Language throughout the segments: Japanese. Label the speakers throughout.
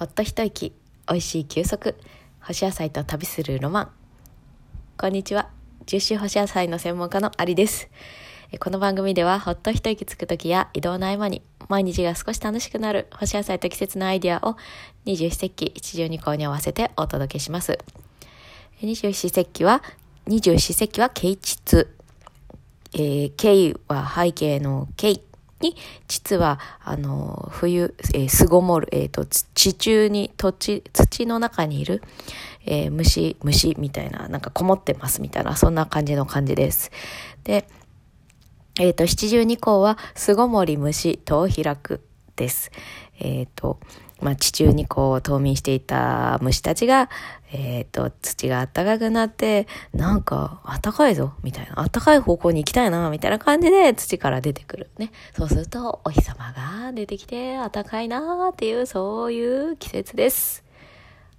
Speaker 1: ほっと一息美味しい休息干し野菜と旅するロマン。こんにちは。重州干し野菜の専門家のアリです。この番組ではほっと一息つく時や移動の合間に毎日が少し楽しくなる干し野菜と季節のアイディアを二十四節気一十二項に合わせてお届けします。二十四節気は二十四節気は啓蟄えー、経は背景の経に、実は、あの、冬、えー、巣ごもる、え、ー、と、地中に、土地、土の中にいる、えー、虫、虫みたいな、なんかこもってますみたいな、そんな感じの感じです。で、えっ、ー、と、七十二項は、巣ごもり虫、とを開くです。えっ、ー、と、まあ、地中にこう冬眠していた虫たちが、えっ、ー、と、土が暖かくなって、なんか暖かいぞ、みたいな、暖かい方向に行きたいな、みたいな感じで土から出てくる。ね。そうすると、お日様が出てきて、暖かいなっていう、そういう季節です。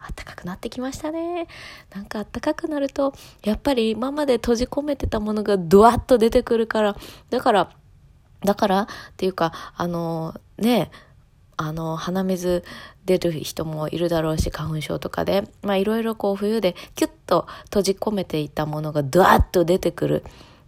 Speaker 1: 暖かくなってきましたね。なんか暖かくなると、やっぱり今まで閉じ込めてたものがドワッと出てくるから、だから、だからっていうか、あの、ねえ、あの、鼻水出る人もいるだろうし、花粉症とかで、まあいろいろこう冬でキュッと閉じ込めていたものがドワッと出てくる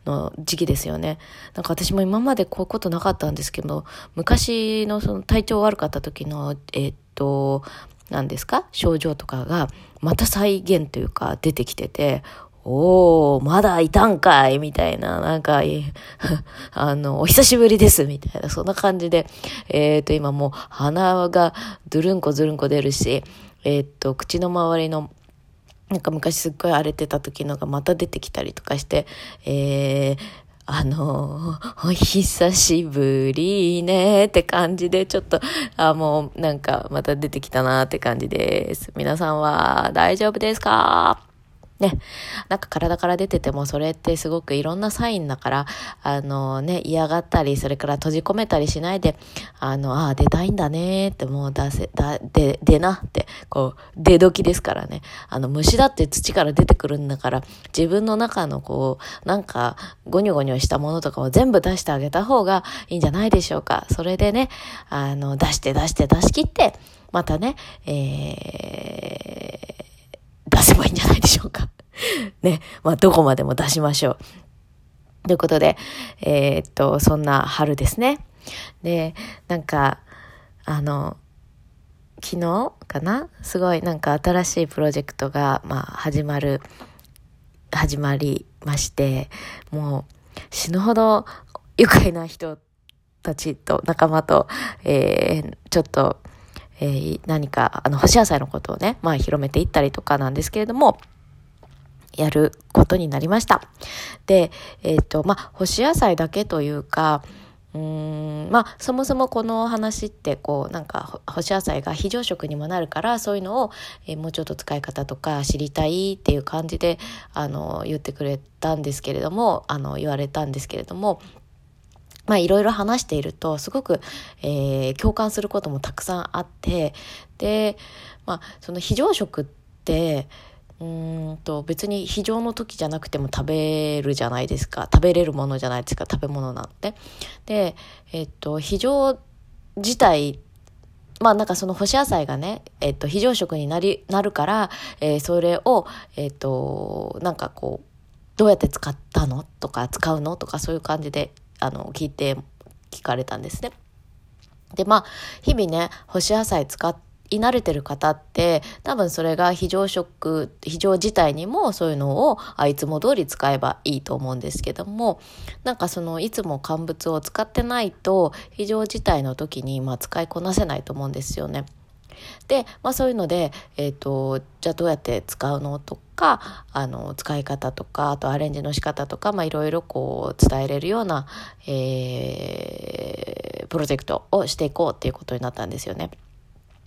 Speaker 1: の時期ですよね。なんか私も今までこういうことなかったんですけど、昔のその体調悪かった時の、えー、っと、何ですか？症状とかがまた再現というか出てきてて、おー、まだいたんかいみたいな、なんか、あの、お久しぶりですみたいな、そんな感じで、えっ、ー、と、今もう鼻がドゥルンコズルンコ出るし、えっ、ー、と、口の周りの、なんか昔すっごい荒れてた時のがまた出てきたりとかして、えー、あの、お久しぶりねって感じで、ちょっと、あ、もうなんかまた出てきたなって感じです。皆さんは大丈夫ですか？ね、なんか体から出ててもそれってすごくいろんなサインだから、あのね、嫌がったり、それから閉じ込めたりしないで、あの、ああ、出たいんだねってもう出せ、だ、で、出なって、こう、出時ですからね。あの、虫だって土から出てくるんだから、自分の中のこう、なんか、ゴニョゴニョしたものとかを全部出してあげた方がいいんじゃないでしょうか。それでね、あの、出して出して出し切って、またね、えー、出せばいいんじゃないでしょうか。ね、まあ、どこまでも出しましょう。ということで、えー、っと、そんな春ですね。で、なんか、あの、昨日かな？すごいなんか新しいプロジェクトが、まあ、始まる、始まりまして、もう死ぬほど愉快な人たちと仲間と、えー、ちょっと、えー、何か、あの、干し野菜のことをね、まあ広めていったりとかなんですけれども、やることになりました。で、えっ、ー、と、まあ、干し野菜だけというか、うーんまあそもそもこの話ってこうなんか干し野菜が非常食にもなるからそういうのを、えー、もうちょっと使い方とか知りたいっていう感じであの言ってくれたんですけれどもあの言われたんですけれどもまあいろいろ話しているとすごく、えー、共感することもたくさんあってでまあその非常食ってうんと別に非常の時じゃなくても食べるじゃないですか。食べれるものじゃないですか。食べ物なんて。で、えっと、非常自体まあなんかその干し野菜がね、えっと、非常食になりなるから、えー、それを、えっと、なんかこうどうやって使ったの？とか使うの？とかそういう感じであの聞いて聞かれたんですね。でまあ日々ね干し野菜使い慣れてる方って多分それが非常食非常自体にもそういうのをあいつも通り使えばいいと思うんですけどもなんかそのいつも乾物を使ってないと非常自体の時にまあ使いこなせないと思うんですよね。で、まあ、そういうので、えーと、じゃあどうやって使うのとかあの使い方とかあとアレンジの仕方とか、いろいろこう伝えれるような、えー、プロジェクトをしていこうっていうことになったんですよね。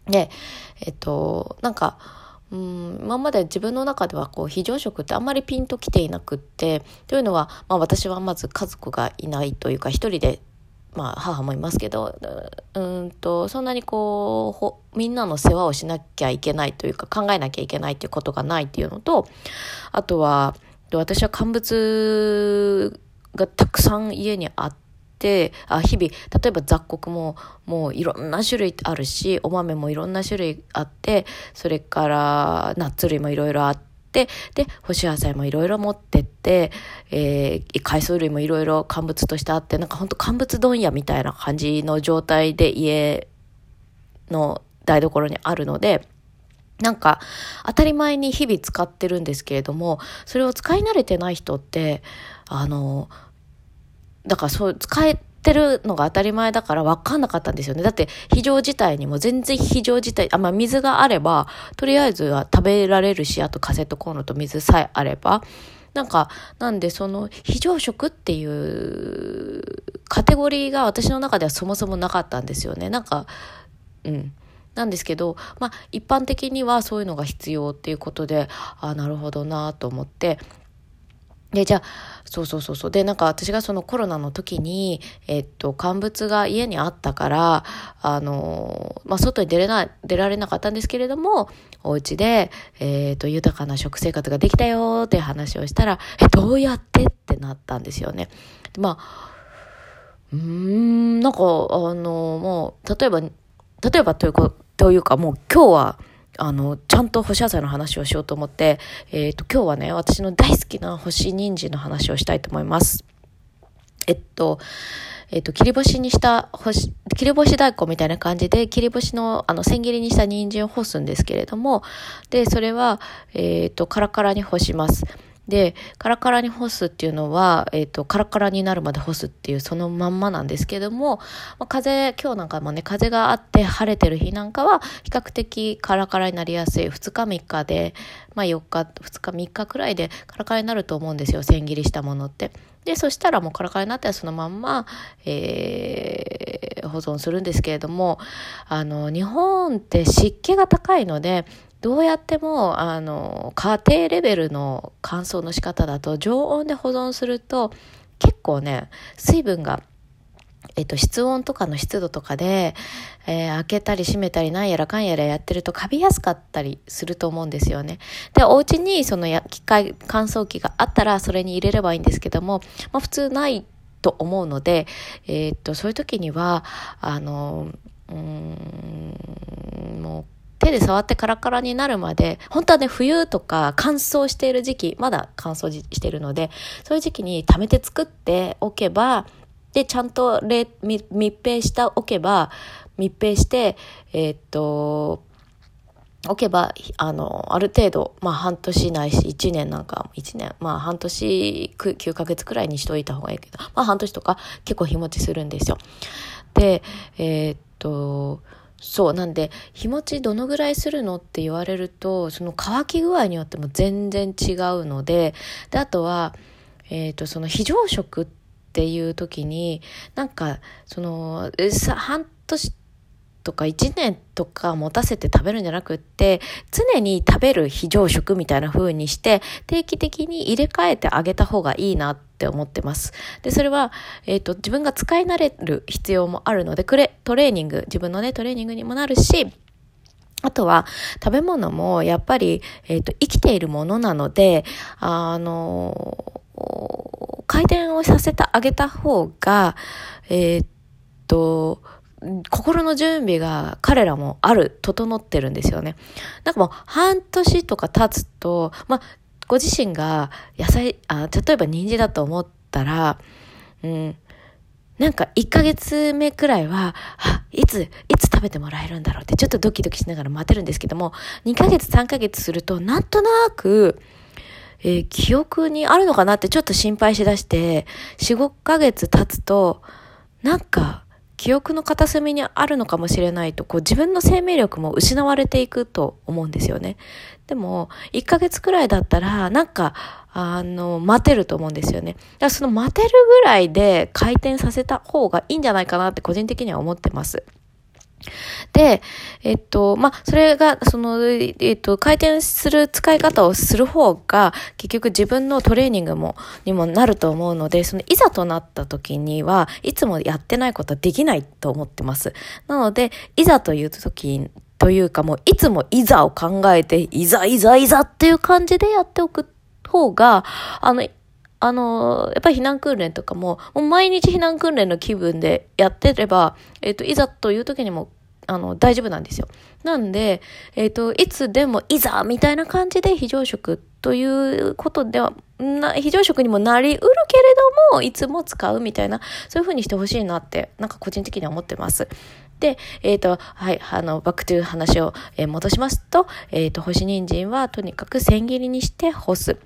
Speaker 1: で、えっと、なんか、うん、今まで自分の中ではこう非常食ってあんまりピンときていなくってというのは、まあ、私はまず家族がいないというか一人で、まあ、母もいますけどうんとそんなにこうみんなの世話をしなきゃいけないというか考えなきゃいけないということがないっていうのとあとは私は乾物がたくさん家にあって。あ日々例えば雑穀ももういろんな種類あるしお豆もいろんな種類あってそれからナッツ類もいろいろあっで干し野菜もいろいろ持ってって、えー、海藻類もいろいろ乾物としてあってなんかほんと乾物問屋みたいな感じの状態で家の台所にあるので。なんか当たり前に日々使ってるんですけれどもそれを使い慣れてない人ってあのだからそう使えてるのが当たり前だから分かんなかったんですよね。だって非常事態にも全然非常事態あまあ水があればとりあえずは食べられるしあとカセットコンロと水さえあれば。なんかなんでその非常食っていうカテゴリーが私の中ではそもそもなかったんですよね。なんかうん。なんですけど、まあ、一般的にはそういうのが必要っていうことであなるほどなと思って。でじゃあそうそうそうそうでなんか私がそのコロナの時に、えっと、乾物が家にあったからあの、まあ、外に出れな出られなかったんですけれどもお家で、えっと、豊かな食生活ができたよって話をしたらえどうやってってなったんですよね。まあうーんなんかあのもう例えば例えばというというかもう今日はあの、ちゃんと干し野菜の話をしようと思って、えっ、ー、と、今日はね、私の大好きな干し人参の話をしたいと思います。えっと、えっと、切り干しにした干し、切り干し大根みたいな感じで、切り干しの、あの、千切りにした人参を干すんですけれども、で、それは、えっと、カラカラに干します。で、カラカラに干すっていうのは、えっ、ー、と、カラカラになるまで干すっていうそのまんまなんですけども、まあ、風、今日なんかもね、風があって晴れてる日なんかは、比較的カラカラになりやすい2日3日で、まあ4日、2日3日くらいでカラカラになると思うんですよ、千切りしたものって。で、そしたらもうカラカラになったらそのまんま、えー、保存するんですけれども、あの、日本って湿気が高いので、どうやってもあの家庭レベルの乾燥の仕方だと常温で保存すると結構ね水分がえっと、室温とかの湿度とかで、えー、開けたり閉めたりなんやらかんやらやってるとカビやすかったりすると思うんですよね。で、お家にそのや機械乾燥機があったらそれに入れればいいんですけども、まあ普通ないと思うので、えー、っと、そういう時には、あの、うん、もう手で触ってカラカラになるまで、本当はね、冬とか乾燥している時期、まだ乾燥しているので、そういう時期に貯めて作っておけば、で、ちゃんと密閉しておけば、密閉して、えー、っと、置けば、あの、ある程度、まあ半年ないし、1年なんか、1年、まあ半年9ヶ月くらいにしといた方がいいけど、まあ半年とか結構日持ちするんですよ。で、えー、っと、そうなんで日持ちどのぐらいするのって言われるとその乾き具合によっても全然違うのでであとは、えーと、その非常食っていう時になんかその半年とか1年とか持たせて食べるんじゃなくって常に食べる非常食みたいな風にして定期的に入れ替えてあげた方がいいなって思ってます。で、それは、えっ、ー、と、自分が使い慣れる必要もあるので、トレーニング、自分のね、トレーニングにもなるし、あとは食べ物もやっぱり、えっ、ー、と生きているものなので、あの回転をさせてあげた方が、えっ、ー、と、心の準備が彼らもある、整ってるんですよね。なんかもう半年とか経つと、まあ、ご自身が野菜、あ例えば人参だと思ったら、うん、なんか1ヶ月目くらいは、あ、いつ、いつ食べてもらえるんだろうってちょっとドキドキしながら待てるんですけども、2ヶ月3ヶ月するとなんとなく、えー、記憶にあるのかなってちょっと心配しだして、4、5ヶ月経つと、なんか、記憶の片隅にあるのかもしれないと、こう自分の生命力も失われていくと思うんですよね。でも、1ヶ月くらいだったら、なんか、あの、待てると思うんですよね。だからその待てるぐらいで回転させた方がいいんじゃないかなって個人的には思ってます。で、えっと、まあ、それが、その、えっと、回転する使い方をする方が、結局自分のトレーニングも、にもなると思うので、その、いざとなった時には、いつもやってないことはできないと思ってます。なので、いざという時というかもう、いつもいざを考えて、いざいざいざっていう感じでやっておく方が、あの、あの、やっぱり避難訓練とかも、もう毎日避難訓練の気分でやってれば、えっ、と、いざという時にも、あの、大丈夫なんですよ。なんで、えっ、と、いつでもいざみたいな感じで非常食ということでは、な、非常食にもなりうるけれども、いつも使うみたいな、そういう風にしてほしいなって、なんか個人的には思ってます。で、えっ、ー、と、はい、あの、 back to 話を、えー、戻しますと、えっ、ー、と、干し人参はとにかく千切りにして干す。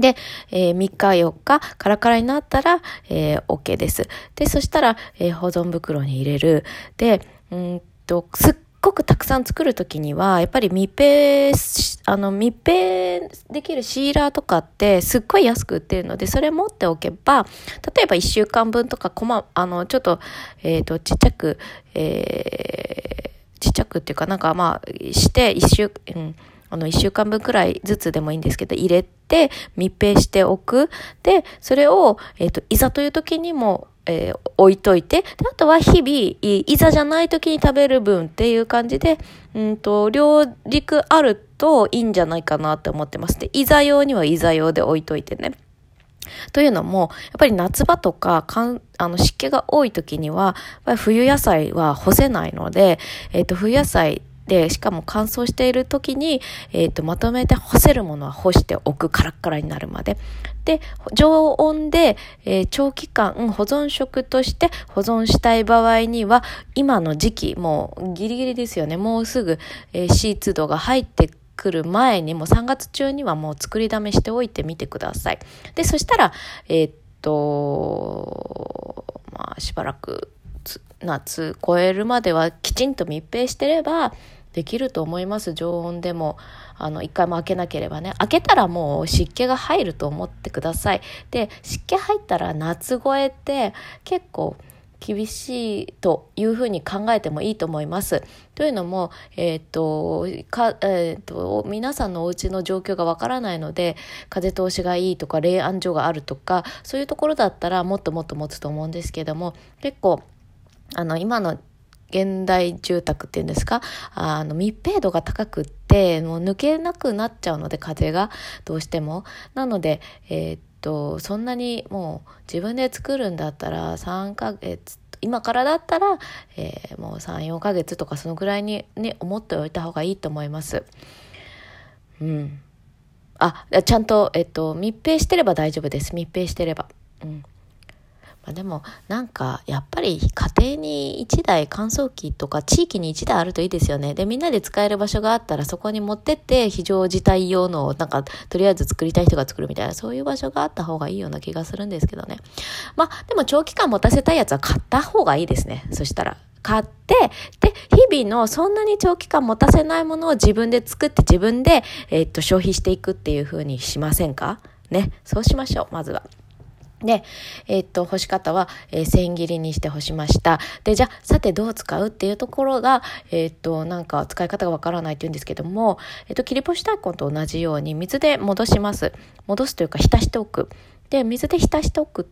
Speaker 1: で、えー、3日4日カラカラになったら、えー、OK です。で、そしたら、えー、保存袋に入れる。で、うんと、すっごくたくさん作るときには、やっぱり密閉、あの、密閉できるシーラーとかってすっごい安く売ってるので、それ持っておけば、例えば1週間分とか、こま、あの、ちょっと、えっ、ー、と、ちっちゃく、えー、ちっちゃくっていうかなんかまあ、して、一週、うん、あの、一週間分くらいずつでもいいんですけど、入れて密閉しておく。で、それを、えっ、ー、と、いざという時にも、えー、置いといて、あとは日々、いざじゃない時に食べる分っていう感じで、うんと、両軸あるといいんじゃないかなって思ってます。で、いざ用にはいざ用で置いといてね。というのも、やっぱり夏場とか、かんあの湿気が多い時には、冬野菜は干せないので、えっ、ー、と、冬野菜で、しかも乾燥している時に、え、ー、と、まとめて干せるものは干しておく、カラッカラになるまで。で、常温で、えー、長期間保存食として保存したい場合には、今の時期、もうギリギリですよね。もうすぐ、えー、シーツ度が入ってくる前にもう3月中にはもう作りだめしておいてみてください。で、そしたら、えー、っと、まあ、しばらく夏超えるまではきちんと密閉してれば、できると思います。常温でも。あの一回も開けなければね。開けたらもう湿気が入ると思ってください。で湿気入ったら夏越えって結構厳しいというふうに考えてもいいと思います。というのも、えっ、と、か、えっ、と、皆さんのお家の状況がわからないので、風通しがいいとか、冷暗所があるとか、そういうところだったらもっともっと持つと思うんですけども、結構、あの、今の現代住宅っていうんですか？あの密閉度が高くってもう抜けなくなっちゃうので風がどうしても。なのでえー、っとそんなにもう自分で作るんだったら3ヶ月今からだったら、えー、もう34ヶ月とかそのぐらいにね思っておいた方がいいと思います。うん。あちゃんと、えっと、密閉してれば大丈夫です。密閉してれば。うん。でもなんかやっぱり家庭に1台乾燥機とか地域に1台あるといいですよね。で、みんなで使える場所があったらそこに持ってって非常事態用のなんかとりあえず作りたい人が作るみたいなそういう場所があった方がいいような気がするんですけどね。まあでも長期間持たせたいやつは買った方がいいですね。そしたら。買って、で、日々のそんなに長期間持たせないものを自分で作って自分で、えー、っと、消費していくっていう風にしませんか？ね。そうしましょう、まずは。で、えー、っと、干し方は、えー、千切りにして干しました。で、じゃあ、さてどう使うっていうところが、えー、っと、なんか使い方がわからないって言うんですけども、えっと、切り干し大根と同じように水で戻します。戻すというか、浸しておく。で、水で浸しておく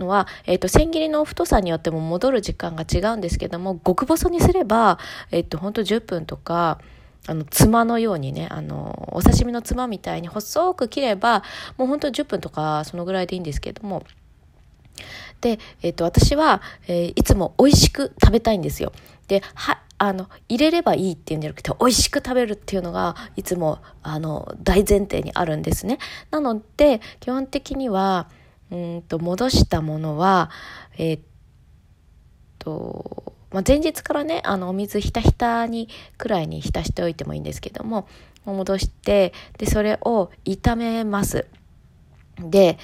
Speaker 1: のは、えっ、と、千切りの太さによっても戻る時間が違うんですけども、極細にすれば、えっ、と、ほんと10分とか、あの、つまのようにね、あの、お刺身のつまみたいに細く切れば、もうほんと10分とか、そのぐらいでいいんですけども、で、えっ、と、私は、えー、いつも美味しく食べたいんですよ。で、は、あの、入れればいいっていうんじゃなくて、美味しく食べるっていうのが、いつも、あの、大前提にあるんですね。なので、基本的には、うんと、戻したものは、えっ、と、まあ、前日からね、あの、お水ひたひたにくらいに浸しておいてもいいんですけども、戻して、で、それを炒めます。で、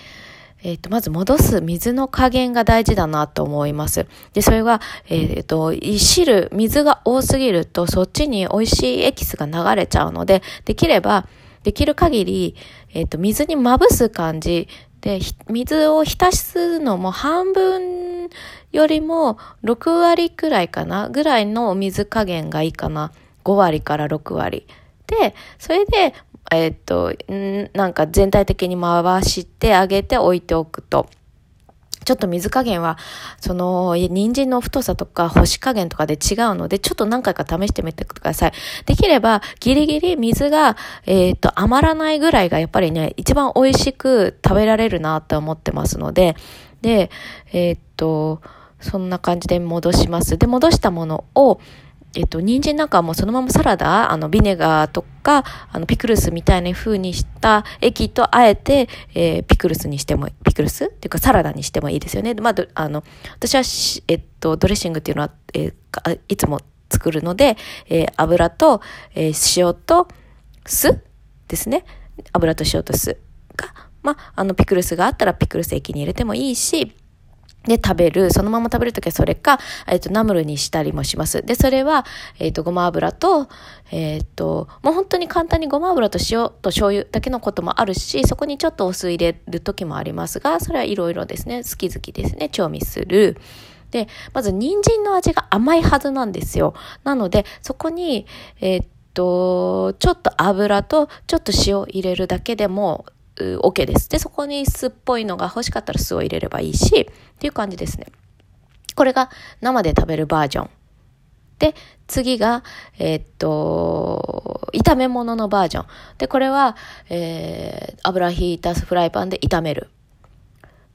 Speaker 1: えっ、ー、と、まず戻す水の加減が大事だなと思います。で、それは、えっ、ー、と、汁、水が多すぎると、そっちに美味しいエキスが流れちゃうので、できれば、できる限り、えっ、ー、と、水にまぶす感じで、水を浸すのも半分よりも6割くらいかな？ぐらいの水加減がいいかな？5割から6割。で、それで、えっと、んなんか全体的に回してあげて置いておくと。ちょっと水加減は、その、人参の太さとか干し加減とかで違うので、ちょっと何回か試してみてください。できれば、ギリギリ水が、えっ、と、余らないぐらいがやっぱりね、一番美味しく食べられるなって思ってますので、で、えっ、と、そんな感じで戻します。で、戻したものを、えっと、人参なんかはもうそのままサラダ、あの、ビネガーとか、あの、ピクルスみたいな風にした液とあえて、えー、ピクルスにしても、ピクルスっていうかサラダにしてもいいですよね。まあ、あの、私はえっと、ドレッシングっていうのは、えー、いつも作るので、えー、油と、え、塩と酢ですね。油と塩と酢が、まあ、あの、ピクルスがあったらピクルス液に入れてもいいし、で食べる。そのまま食べるときはそれか、えっ、ー、と、ナムルにしたりもします。で、それは、えっ、ー、と、ごま油と、えっ、ー、と、もう本当に簡単にごま油と塩と醤油だけのこともあるし、そこにちょっとお酢入れる時もありますが、それはいろいろですね。好き好きですね。調味する。で、まず人参の味が甘いはずなんですよ。なので、そこに、えっと、ちょっと油とちょっと塩入れるだけでも OK です。で、そこに酢っぽいのが欲しかったら酢を入れればいいし、っていう感じですね。これが生で食べるバージョン。で、次が、えー、っと、炒め物のバージョン。で、これは、えー、油引いたフライパンで炒める。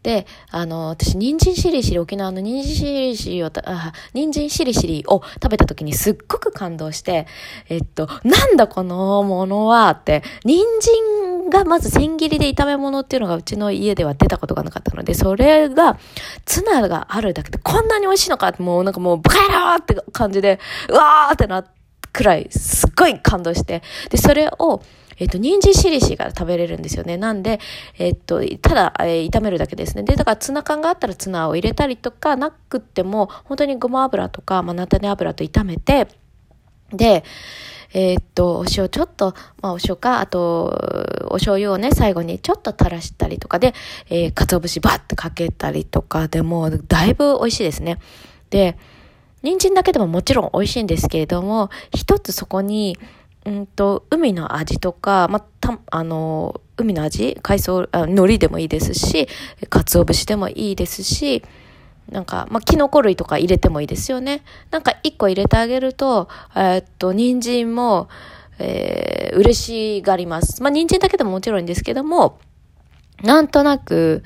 Speaker 1: で、あの、私、人参しりしり、沖縄の人参しりしりを、あ、人参しりしりを食べた時にすっごく感動して、えっと、なんだこのものはって、人参がまず千切りで炒め物っていうのがうちの家では出たことがなかったので、それが、ツナがあるだけでこんなに美味しいのかって、もうなんかもう、バカ野郎って感じで、うわーってなくらい、すっごい感動して、で、それを、えっ、と、人参しりしが食べれるんですよね。なんで、えっ、と、ただ、えー、炒めるだけですね。で、だからツナ缶があったらツナを入れたりとか、なくっても、本当にごま油とか、まあ、菜種油と炒めて、で、えー、っと、お塩ちょっと、まあお塩か、あと、お醤油をね、最後にちょっと垂らしたりとかで、えー、鰹節バッとかけたりとかでも、だいぶ美味しいですね。で、人参だけでももちろん美味しいんですけれども、一つそこに、うんと、海の味とか、また、あの、海の味海藻、あ海苔でもいいですし、鰹節でもいいですし、なんか、まあ、キノコ類とか入れてもいいですよね。なんか一個入れてあげると、えー、っと、人参も、えー、嬉しがります。まあ、人参だけでももちろんいいんですけども、なんとなく、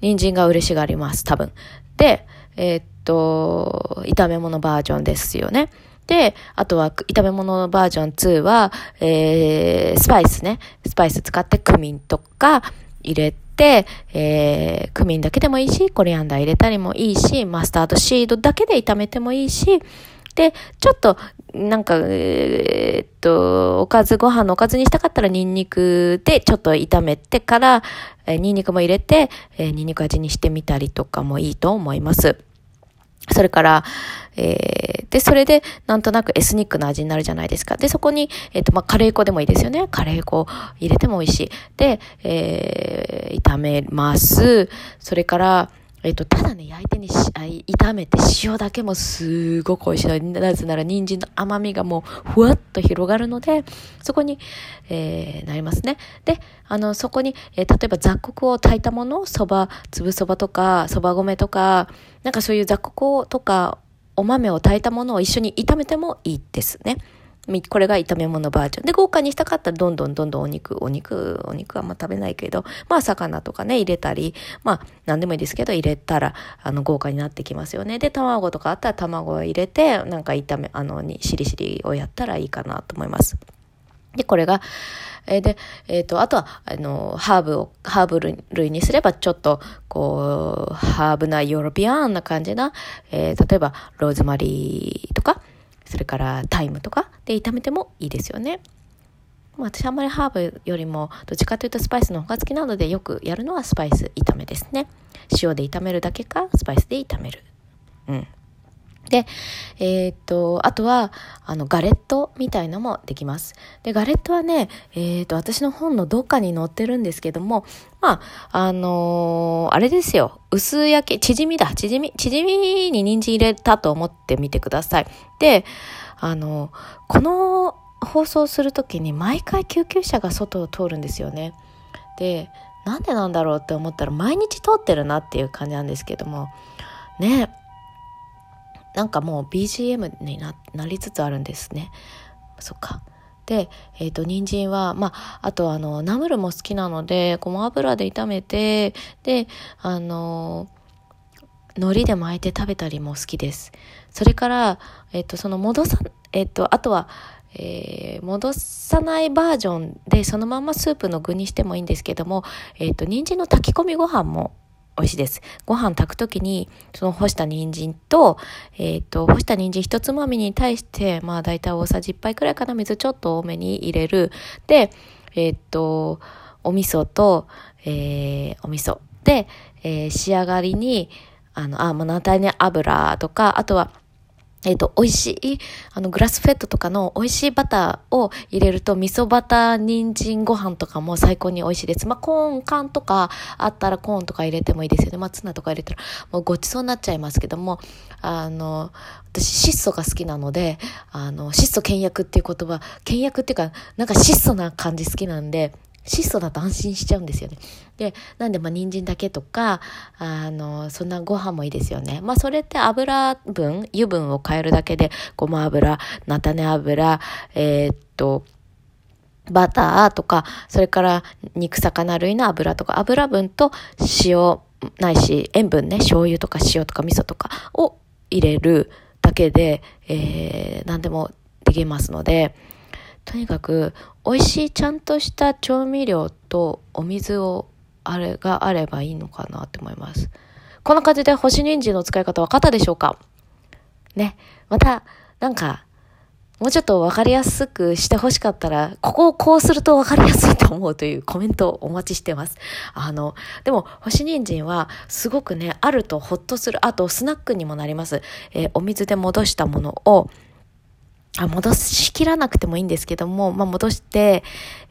Speaker 1: 人参が嬉しがります、多分。で、えー、っと、炒め物バージョンですよね。で、あとは炒め物のバージョン2は、えー、スパイスね。スパイス使ってクミンとか入れて、えー、クミンだけでもいいし、コリアンダー入れたりもいいし、マスタードシードだけで炒めてもいいし、で、ちょっと、なんか、えー、っと、おかず、ご飯のおかずにしたかったらニンニクでちょっと炒めてから、えー、ニンニクも入れて、えー、ニンニク味にしてみたりとかもいいと思います。それから、えー、で、それで、なんとなくエスニックな味になるじゃないですか。で、そこに、えっ、ー、と、まあ、カレー粉でもいいですよね。カレー粉入れても美味しい。で、えー、炒めます。それから、えっ、と、ただね、焼いてにし、あ炒めて塩だけもすごく美味しい。なぜなら人参の甘みがもうふわっと広がるので、そこに、えー、なりますね。で、あの、そこに、えー、例えば雑穀を炊いたもの、そば、粒そばとか、そば米とか、なんかそういう雑穀とか、お豆を炊いたものを一緒に炒めてもいいですね。これが炒め物バージョン。で、豪華にしたかったらどんどんどんどんお肉、お肉、お肉はあんま食べないけど、まあ魚とかね、入れたり、まあ何でもいいですけど、入れたら、あの、豪華になってきますよね。で、卵とかあったら卵を入れて、なんか炒め、あの、に、しりしりをやったらいいかなと思います。で、これが、えー、で、えっ、ー、と、あとは、あの、ハーブを、ハーブ類にすれば、ちょっと、こう、ハーブなヨーロピアンな感じな、えー、例えば、ローズマリーとか、それからタイムとかで炒めてもいいですよね。私あんまりハーブよりもどっちかというとスパイスの方が好きなのでよくやるのはスパイス炒めですね。塩で炒めるだけかスパイスで炒める。うん。で、えー、っと、あとは、あの、ガレットみたいのもできます。で、ガレットはね、えー、っと、私の本のどっかに載ってるんですけども、まあ、あのー、あれですよ。薄焼き、縮みだ、縮み。縮みに人参入れたと思ってみてください。で、あのこの放送するときに毎回救急車が外を通るんですよね。で、なんでなんだろうって思ったら毎日通ってるなっていう感じなんですけどもねなんかもう BGM になりつつあるんですねそっかで、えっ、ー、と、人参は、まあ、あとあの、ナムルも好きなので、ごま油で炒めて、で、あの、海苔で巻いて食べたりも好きです。それから、えっ、ー、と、その戻さ、えっ、ー、と、あとは、えー、戻さないバージョンでそのままスープの具にしてもいいんですけども、えっ、と、人参の炊き込みご飯も美味しいです。ご飯炊くときに、その干した人参と、えっ、ー、と、干した人参一つまみに対して、まあ大体大さじ1杯くらいかな、水ちょっと多めに入れる。で、えっ、ー、と、お味噌と、えー、お味噌。で、えー、仕上がりに、あの、あ、もうナタネ油とか、あとは、えっ、ー、と、美味しい、あの、グラスフェットとかの美味しいバターを入れると、味噌バター人参ご飯とかも最高に美味しいです。まあ、コーン缶とかあったらコーンとか入れてもいいですよね。まあ、ツナとか入れたらもうごちそうになっちゃいますけども、あの、私、質素が好きなので、あの、質素倹約っていう言葉、倹約っていうか、なんか質素な感じ好きなんで、質素だと安心しちゃうんですよね。で、なんでまあ人参だけとか、あの、そんなご飯もいいですよね。まあそれって油分、油分を変えるだけで、ごま油、菜種油、えー、っと、バターとか、それから肉魚類の油とか、油分と塩ないし、塩分ね、醤油とか塩とか味噌とかを入れるだけで、えー、何でもできますので、とにかく美味しいちゃんとした調味料とお水をあれがあればいいのかなって思います。こんな感じで干し人参の使い方分かったでしょうか？ね。また、なんか、もうちょっと分かりやすくしてほしかったら、ここをこうすると分かりやすいと思うというコメントをお待ちしてます。あの、でも、干し人参はすごくね、あるとほっとする。あと、スナックにもなります。えー、お水で戻したものを、あ、戻しきらなくてもいいんですけども、まあ、戻して、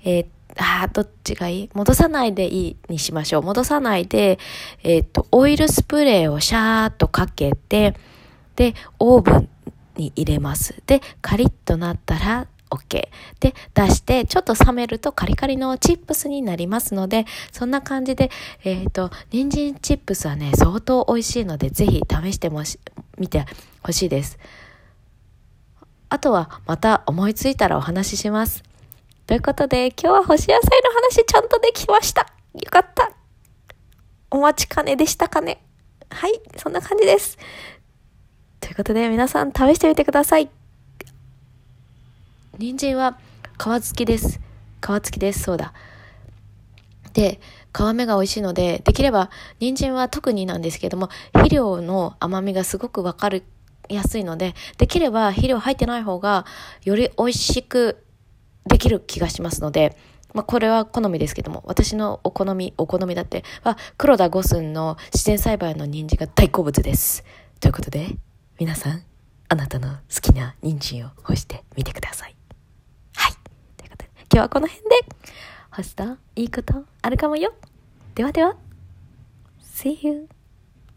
Speaker 1: えー、あどっちがいい？戻さないでいいにしましょう。戻さないで、えっ、と、オイルスプレーをシャーっとかけて、で、オーブンに入れます。で、カリッとなったら OK。で、出して、ちょっと冷めるとカリカリのチップスになりますので、そんな感じで、えっ、ー、と、人参チップスはね、相当美味しいので、ぜひ試してもし、見てほしいです。あとはまた思いついたらお話しします。ということで、今日は干し野菜の話ちゃんとできました。よかった。お待ちかねでしたかね。はい、そんな感じです。ということで、皆さん試してみてください。人参は皮付きです。皮付きです。そうだ。で、皮目が美味しいので、できれば、人参は特になんですけども、肥料の甘みがすごくわかる安いので、できれば肥料入ってない方がより美味しくできる気がしますので、まあ、これは好みですけども、私のお好み、お好みだっては、黒田五寸の自然栽培の人参が大好物です。ということで、皆さん、あなたの好きな人参を干してみてください。はい。ということで、今日はこの辺で、干したいいことあるかもよ。ではでは、See you!